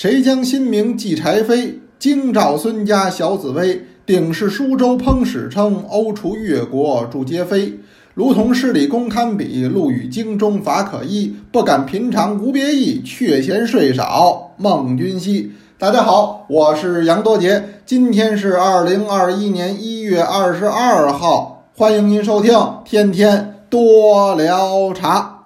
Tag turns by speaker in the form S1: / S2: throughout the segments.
S1: 谁将新名寄柴扉？京兆孙家小紫薇，鼎是舒州烹史称，欧厨越国筑皆非。如同诗里公堪比，陆羽京中法可依。不敢平常无别意，却嫌税少孟君兮。大家好，我是杨多杰，今天是二零二一年一月二十二号，欢迎您收听《天天多聊茶》。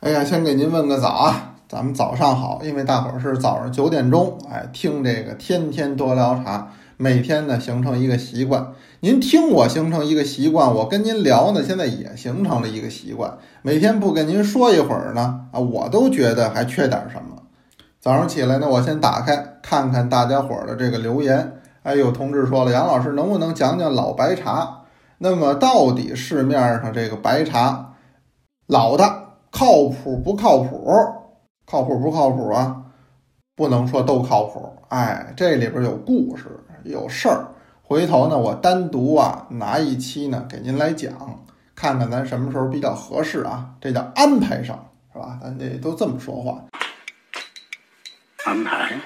S1: 哎呀，先给您问个早啊，咱们早上好，因为大伙儿是早上九点钟，哎，听这个天天多聊茶，每天呢形成一个习惯。您听我形成一个习惯，我跟您聊呢，现在也形成了一个习惯。每天不跟您说一会儿呢，啊，我都觉得还缺点什么。早上起来呢，我先打开看看大家伙儿的这个留言。哎，有同志说了，杨老师能不能讲讲老白茶？那么到底市面上这个白茶，老的？靠谱不靠谱？靠谱不靠谱啊？不能说都靠谱。哎，这里边有故事，有事儿。回头呢，我单独啊拿一期呢给您来讲，看看咱什么时候比较合适啊？这叫安排上，是吧？咱这都这么说话。
S2: 安排。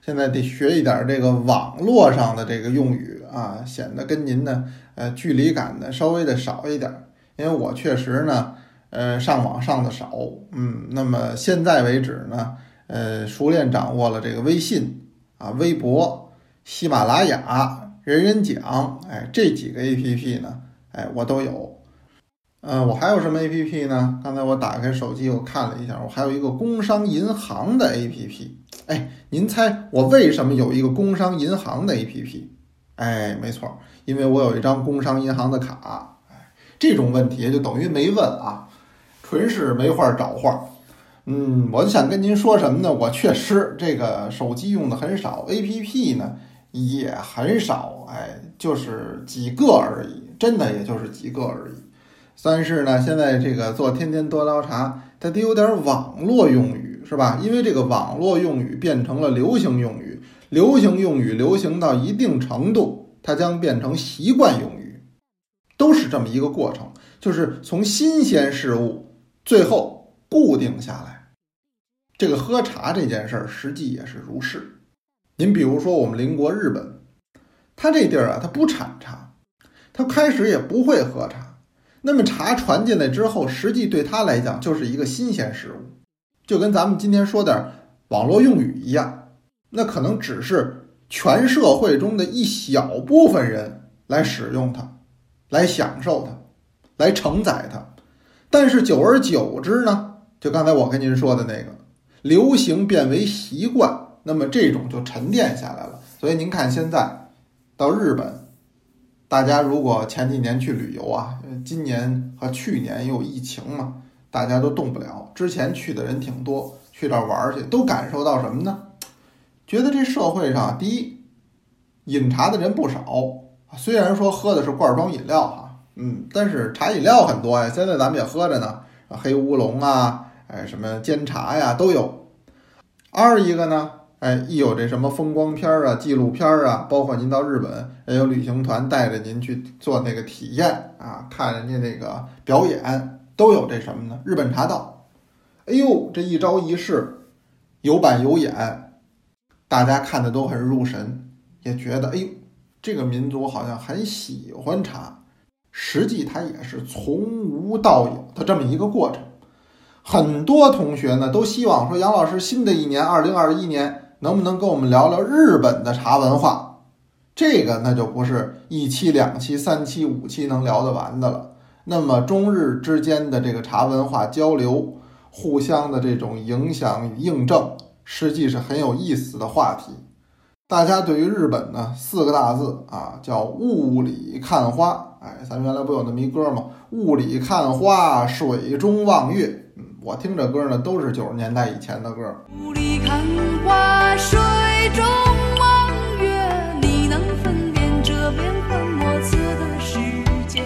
S1: 现在得学一点这个网络上的这个用语啊，显得跟您呢呃距离感呢稍微的少一点。因为我确实呢。呃，上网上的少，嗯，那么现在为止呢，呃，熟练掌握了这个微信啊、微博、喜马拉雅、人人讲，哎，这几个 A P P 呢，哎，我都有。嗯，我还有什么 A P P 呢？刚才我打开手机，我看了一下，我还有一个工商银行的 A P P。哎，您猜我为什么有一个工商银行的 A P P？哎，没错，因为我有一张工商银行的卡。哎，这种问题就等于没问啊。纯是没话找话，嗯，我就想跟您说什么呢？我确实这个手机用的很少，APP 呢也很少，哎，就是几个而已，真的也就是几个而已。但是呢，现在这个做天天多聊茶，它得有点网络用语，是吧？因为这个网络用语变成了流行用语，流行用语流行到一定程度，它将变成习惯用语，都是这么一个过程，就是从新鲜事物。最后固定下来，这个喝茶这件事儿，实际也是如是。您比如说，我们邻国日本，它这地儿啊，它不产茶，它开始也不会喝茶。那么茶传进来之后，实际对他来讲就是一个新鲜事物，就跟咱们今天说点网络用语一样，那可能只是全社会中的一小部分人来使用它，来享受它，来承载它。但是久而久之呢，就刚才我跟您说的那个，流行变为习惯，那么这种就沉淀下来了。所以您看现在到日本，大家如果前几年去旅游啊，今年和去年也有疫情嘛，大家都动不了。之前去的人挺多，去这玩去都感受到什么呢？觉得这社会上第一，饮茶的人不少，虽然说喝的是罐装饮料哈。嗯，但是茶饮料很多呀，现在咱们也喝着呢，黑乌龙啊，哎，什么煎茶呀都有。二一个呢，哎，一有这什么风光片儿啊、纪录片儿啊，包括您到日本，也有旅行团带着您去做那个体验啊，看人家那个表演，都有这什么呢？日本茶道。哎呦，这一招一式，有板有眼，大家看的都很入神，也觉得哎呦，这个民族好像很喜欢茶。实际它也是从无到有的这么一个过程。很多同学呢都希望说，杨老师，新的一年二零二一年能不能跟我们聊聊日本的茶文化？这个那就不是一期、两期、三期、五期能聊得完的了。那么中日之间的这个茶文化交流，互相的这种影响与印证，实际是很有意思的话题。大家对于日本呢，四个大字啊，叫雾里看花。哎，咱原来不有那么一歌吗？雾里看花，水中望月。嗯，我听这歌呢，都是九十年代以前的歌。
S3: 雾里看花，水中望月，你能分辨这变幻莫测的世界？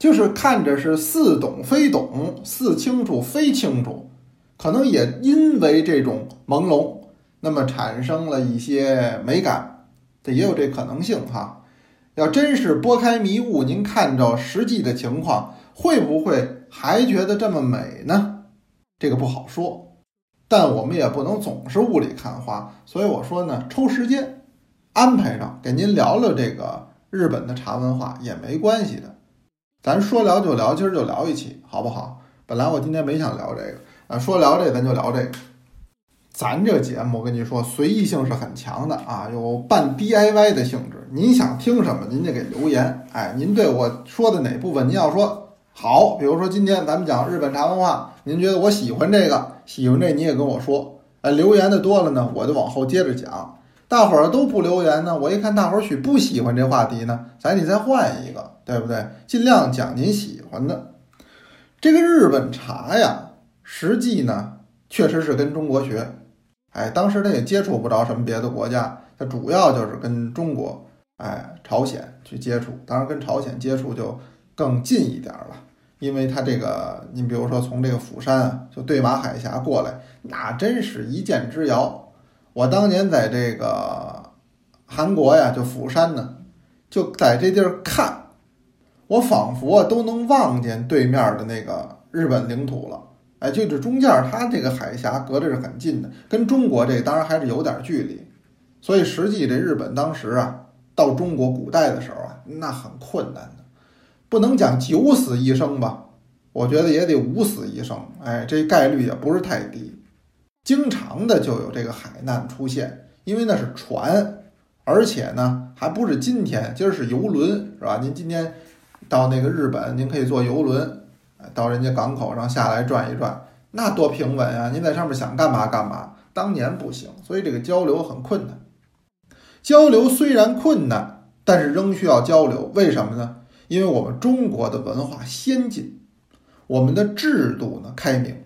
S1: 就是看着是似懂非懂，似清楚非清楚，可能也因为这种朦胧，那么产生了一些美感，这也有这可能性哈。要真是拨开迷雾，您看着实际的情况，会不会还觉得这么美呢？这个不好说，但我们也不能总是雾里看花。所以我说呢，抽时间安排上给您聊聊这个日本的茶文化也没关系的。咱说聊就聊，今儿就聊一期，好不好？本来我今天没想聊这个啊，说聊这咱就聊这个。咱这节目我跟你说，随意性是很强的啊，有半 DIY 的性质。您想听什么，您就给留言。哎，您对我说的哪部分您要说好，比如说今天咱们讲日本茶文化，您觉得我喜欢这个，喜欢这你也跟我说。哎，留言的多了呢，我就往后接着讲。大伙儿都不留言呢，我一看大伙儿许不喜欢这话题呢，咱得再换一个，对不对？尽量讲您喜欢的。这个日本茶呀，实际呢确实是跟中国学。哎，当时他也接触不着什么别的国家，他主要就是跟中国、哎朝鲜去接触。当然，跟朝鲜接触就更近一点了，因为他这个，你比如说从这个釜山啊，就对马海峡过来，那真是一箭之遥。我当年在这个韩国呀，就釜山呢，就在这地儿看，我仿佛啊都能望见对面的那个日本领土了。哎，就这中间，它这个海峡隔着是很近的，跟中国这当然还是有点距离。所以实际这日本当时啊，到中国古代的时候啊，那很困难的，不能讲九死一生吧，我觉得也得五死一生。哎，这概率也不是太低，经常的就有这个海难出现，因为那是船，而且呢还不是今天，今儿是游轮，是吧？您今天到那个日本，您可以坐游轮。到人家港口上下来转一转，那多平稳啊！您在上面想干嘛干嘛。当年不行，所以这个交流很困难。交流虽然困难，但是仍需要交流。为什么呢？因为我们中国的文化先进，我们的制度呢开明，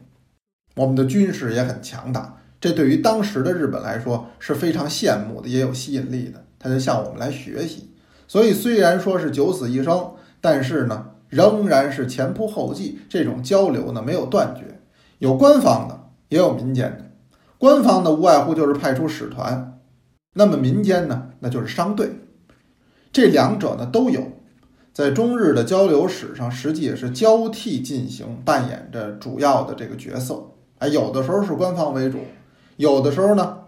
S1: 我们的军事也很强大。这对于当时的日本来说是非常羡慕的，也有吸引力的。他就向我们来学习。所以虽然说是九死一生，但是呢。仍然是前仆后继，这种交流呢没有断绝，有官方的，也有民间的。官方的无外乎就是派出使团，那么民间呢，那就是商队。这两者呢都有，在中日的交流史上，实际也是交替进行，扮演着主要的这个角色。哎，有的时候是官方为主，有的时候呢，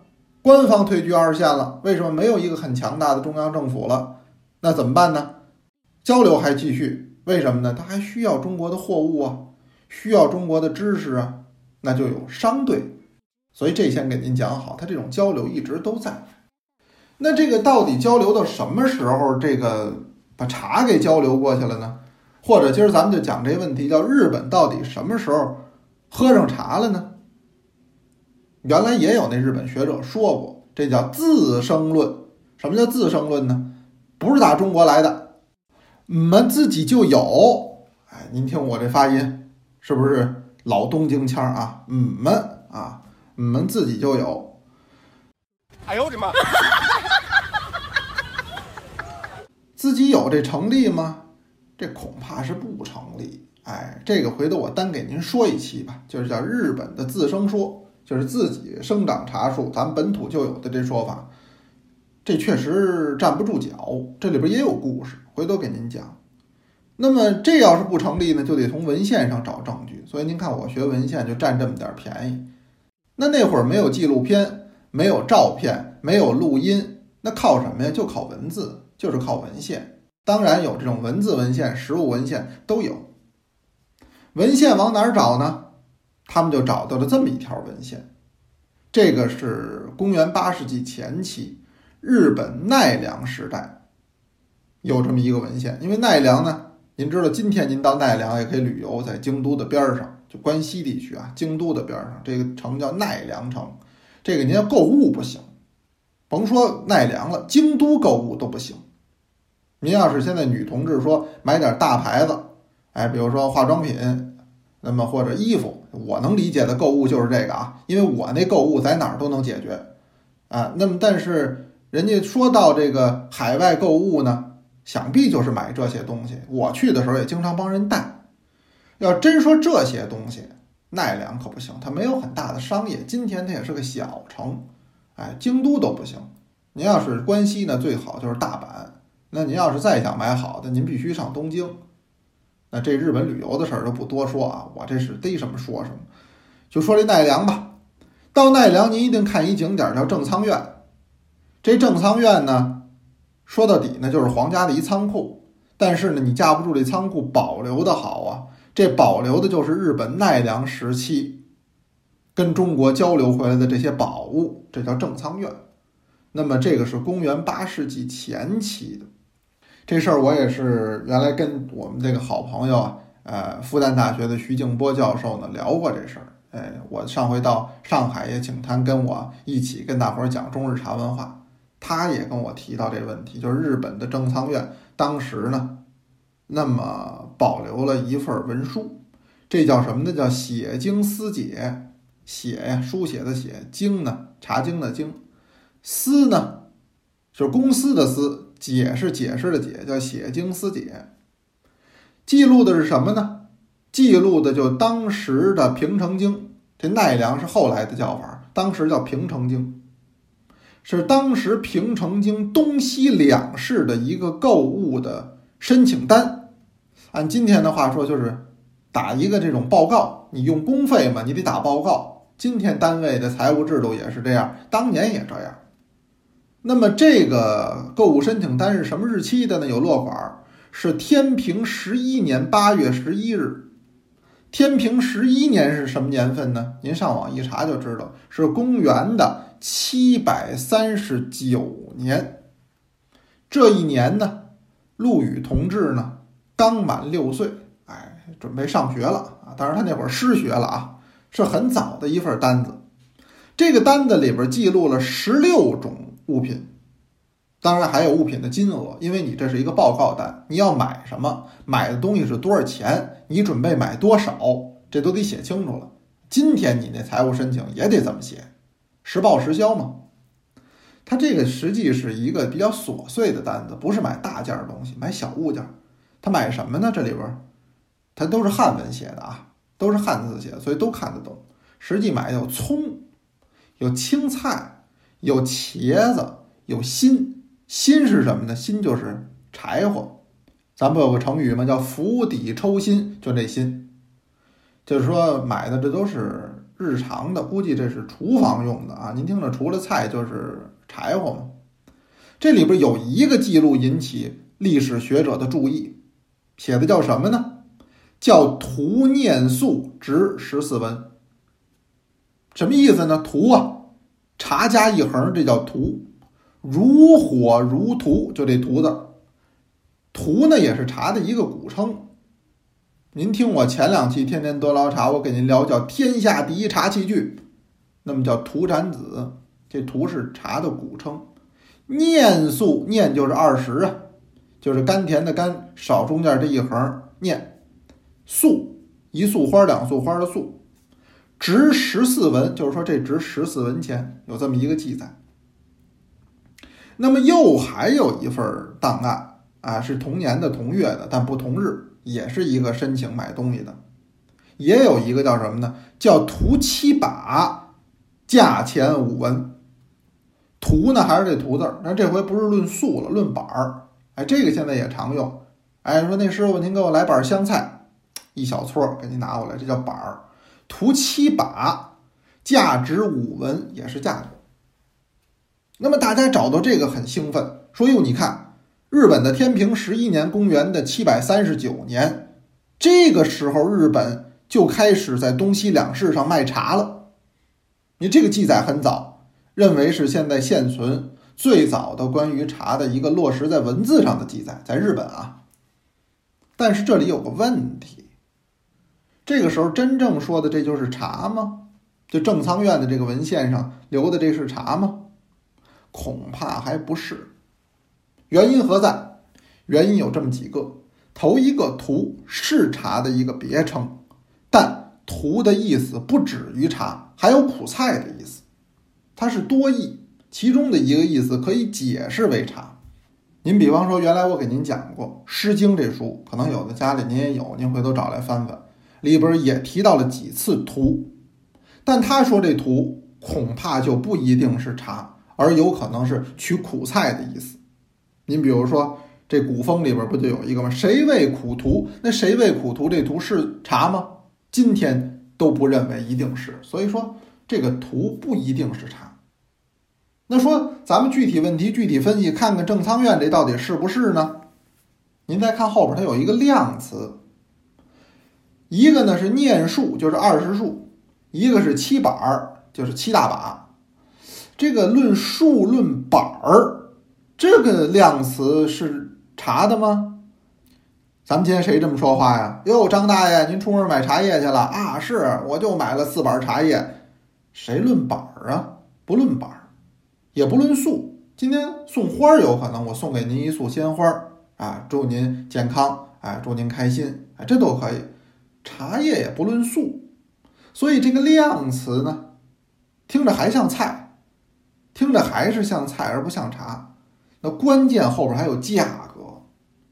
S1: 官方退居二线了。为什么没有一个很强大的中央政府了？那怎么办呢？交流还继续。为什么呢？他还需要中国的货物啊，需要中国的知识啊，那就有商队。所以这先给您讲好，他这种交流一直都在。那这个到底交流到什么时候，这个把茶给交流过去了呢？或者今儿咱们就讲这问题，叫日本到底什么时候喝上茶了呢？原来也有那日本学者说过，这叫自生论。什么叫自生论呢？不是打中国来的。我们自己就有，哎，您听我这发音，是不是老东京腔啊？你们啊，你们自己就有。
S4: 哎呦我的妈！
S1: 自己有这成立吗？这恐怕是不成立。哎，这个回头我单给您说一期吧，就是叫日本的自生说，就是自己生长茶树，咱本土就有的这说法。这确实站不住脚，这里边也有故事，回头给您讲。那么这要是不成立呢，就得从文献上找证据。所以您看我学文献就占这么点便宜。那那会儿没有纪录片，没有照片，没有录音，那靠什么呀？就靠文字，就是靠文献。当然有这种文字文献、实物文献都有。文献往哪儿找呢？他们就找到了这么一条文献，这个是公元八世纪前期。日本奈良时代有这么一个文献，因为奈良呢，您知道，今天您到奈良也可以旅游，在京都的边儿上，就关西地区啊，京都的边儿上，这个城叫奈良城。这个您要购物不行，甭说奈良了，京都购物都不行。您要是现在女同志说买点大牌子，哎，比如说化妆品，那么或者衣服，我能理解的购物就是这个啊，因为我那购物在哪儿都能解决啊。那么但是。人家说到这个海外购物呢，想必就是买这些东西。我去的时候也经常帮人带。要真说这些东西，奈良可不行，它没有很大的商业。今天它也是个小城，哎，京都都不行。您要是关西呢，最好就是大阪，那您要是再想买好的，您必须上东京。那这日本旅游的事儿就不多说啊，我这是逮什么说什么。就说这奈良吧，到奈良您一定看一景点叫正仓院。这正仓院呢，说到底呢就是皇家的一仓库，但是呢你架不住这仓库保留的好啊，这保留的就是日本奈良时期跟中国交流回来的这些宝物，这叫正仓院。那么这个是公元八世纪前期的。这事儿我也是原来跟我们这个好朋友啊，呃，复旦大学的徐静波教授呢聊过这事儿。哎，我上回到上海也请他跟我一起跟大伙儿讲中日茶文化，他也跟我提到这问题，就是日本的正仓院当时呢，那么保留了一份文书，这叫什么呢？叫写经思解，写呀，书写的写，经呢，茶经的经，思呢，就是公司的司。解是解释的解，叫写经思解。记录的是什么呢？记录的就当时的平城京。这奈良是后来的叫法，当时叫平城京，是当时平城京东西两市的一个购物的申请单。按今天的话说，就是打一个这种报告。你用公费嘛，你得打报告。今天单位的财务制度也是这样，当年也这样。那么这个购物申请单是什么日期的呢？有落款，是天平十一年八月十一日。天平十一年是什么年份呢？您上网一查就知道，是公元的七百三十九年。这一年呢，陆羽同志呢刚满六岁，哎，准备上学了啊。当然他那会儿失学了啊，是很早的一份单子。这个单子里边记录了十六种。物品，当然还有物品的金额，因为你这是一个报告单，你要买什么，买的东西是多少钱，你准备买多少，这都得写清楚了。今天你那财务申请也得这么写，实报实销嘛。它这个实际是一个比较琐碎的单子，不是买大件东西，买小物件。他买什么呢？这里边，它都是汉文写的啊，都是汉字写的，所以都看得懂。实际买有葱，有青菜。有茄子，有心，心是什么呢？心就是柴火。咱不有个成语吗？叫釜底抽薪，就这薪，就是说买的这都是日常的，估计这是厨房用的啊。您听着，除了菜就是柴火嘛。这里边有一个记录引起历史学者的注意，写的叫什么呢？叫图念素值十四文。什么意思呢？图啊。茶加一横，这叫荼，如火如荼，就这荼字。荼呢，也是茶的一个古称。您听我前两期天天多捞茶，我给您聊叫天下第一茶器具，那么叫荼斩子。这荼是茶的古称。念素念就是二十啊，就是甘甜的甘，少中间这一横念。素一束花两束花的素。值十四文，就是说这值十四文钱，有这么一个记载。那么又还有一份档案啊，是同年的同月的，但不同日，也是一个申请买东西的，也有一个叫什么呢？叫图七把，价钱五文。图呢还是这图字儿，但这回不是论素了，论板儿。哎，这个现在也常用。哎，说那师傅您给我来板香菜，一小撮儿给您拿过来，这叫板儿。图七把，价值五文，也是价格。那么大家找到这个很兴奋，说哟，你看日本的天平十一年，公元的七百三十九年，这个时候日本就开始在东西两市上卖茶了。你这个记载很早，认为是现在现存最早的关于茶的一个落实在文字上的记载，在日本啊。但是这里有个问题。这个时候真正说的这就是茶吗？就正仓院的这个文献上留的这是茶吗？恐怕还不是。原因何在？原因有这么几个。头一个“荼”是茶的一个别称，但“荼”的意思不止于茶，还有苦菜的意思，它是多义。其中的一个意思可以解释为茶。您比方说，原来我给您讲过《诗经》这书，可能有的家里您也有，您回头找来翻翻。里边也提到了几次“荼”，但他说这“荼”恐怕就不一定是茶，而有可能是取苦菜的意思。您比如说这古风里边不就有一个吗？谁为苦图？那谁为苦图？这图是茶吗？今天都不认为一定是，所以说这个图不一定是茶。那说咱们具体问题具体分析，看看正仓院这到底是不是呢？您再看后边，它有一个量词，一个呢是念数，就是二十数；一个是七板儿，就是七大把。这个论数论板儿，这个量词是茶的吗？咱们今天谁这么说话呀？哟，张大爷，您出门买茶叶去了啊？是，我就买了四板茶叶。谁论板儿啊？不论板儿，也不论数。今天送花儿有可能，我送给您一束鲜花啊，祝您健康，哎，祝您开心，哎，这都可以。茶叶也不论数，所以这个量词呢，听着还像菜，听着还是像菜而不像茶。那关键后边还有价格，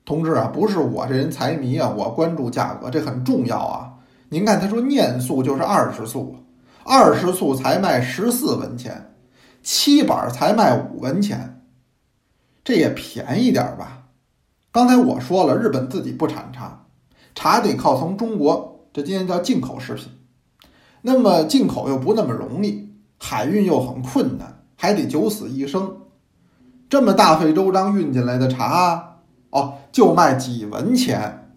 S1: 同志啊，不是我这人财迷啊，我关注价格，这很重要啊。您看他说念素就是二十素，二十素才卖十四文钱，七板才卖五文钱，这也便宜点儿吧？刚才我说了，日本自己不产茶，茶得靠从中国，这今天叫进口食品。那么进口又不那么容易，海运又很困难，还得九死一生。这么大费周章运进来的茶，哦，就卖几文钱，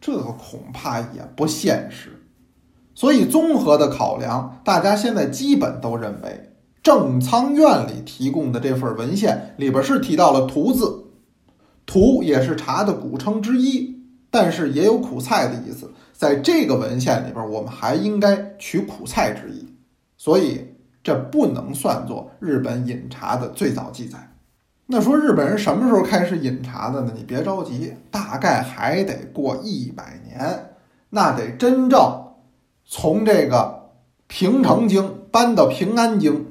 S1: 这个恐怕也不现实。所以综合的考量，大家现在基本都认为，正仓院里提供的这份文献里边是提到了“荼”字，“荼”也是茶的古称之一，但是也有苦菜的意思。在这个文献里边，我们还应该取苦菜之意，所以这不能算作日本饮茶的最早记载。那说日本人什么时候开始饮茶的呢？你别着急，大概还得过一百年，那得真正从这个平城京搬到平安京，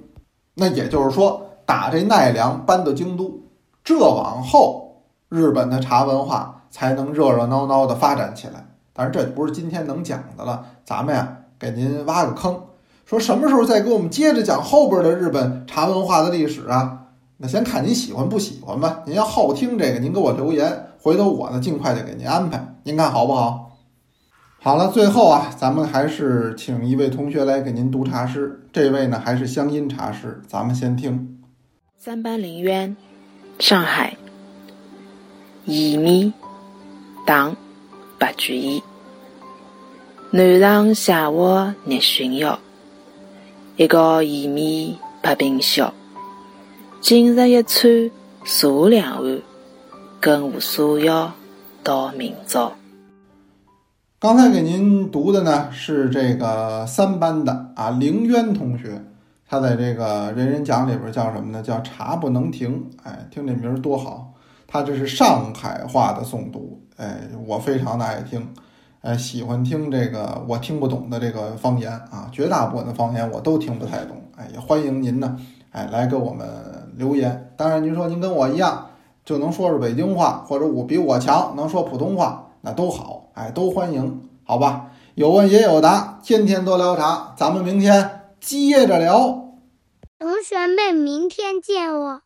S1: 那也就是说打这奈良搬到京都，这往后日本的茶文化才能热热闹闹的发展起来。当然这不是今天能讲的了，咱们呀给您挖个坑，说什么时候再给我们接着讲后边的日本茶文化的历史啊？那先看您喜欢不喜欢吧。您要好听这个，您给我留言，回头我呢尽快的给您安排。您看好不好？好了，最后啊，咱们还是请一位同学来给您读茶诗。这位呢还是乡音茶诗，咱们先听。
S5: 三班林渊，上海。薏米，唐，白居易。南上写活热熏窑，一个薏米白冰消。今日一餐茶两碗，更无所要到明朝。
S1: 刚才给您读的呢是这个三班的啊，凌渊同学，他在这个人人讲里边叫什么呢？叫茶不能停。哎，听这名儿多好！他这是上海话的诵读，哎，我非常的爱听，哎，喜欢听这个我听不懂的这个方言啊，绝大部分的方言我都听不太懂。哎，也欢迎您呢，哎，来给我们留言。当然，您说您跟我一样就能说是北京话，或者我比我强能说普通话，那都好，哎，都欢迎，好吧？有问也有答，天天多聊茶，咱们明天接着聊。
S6: 同学们，明天见哦。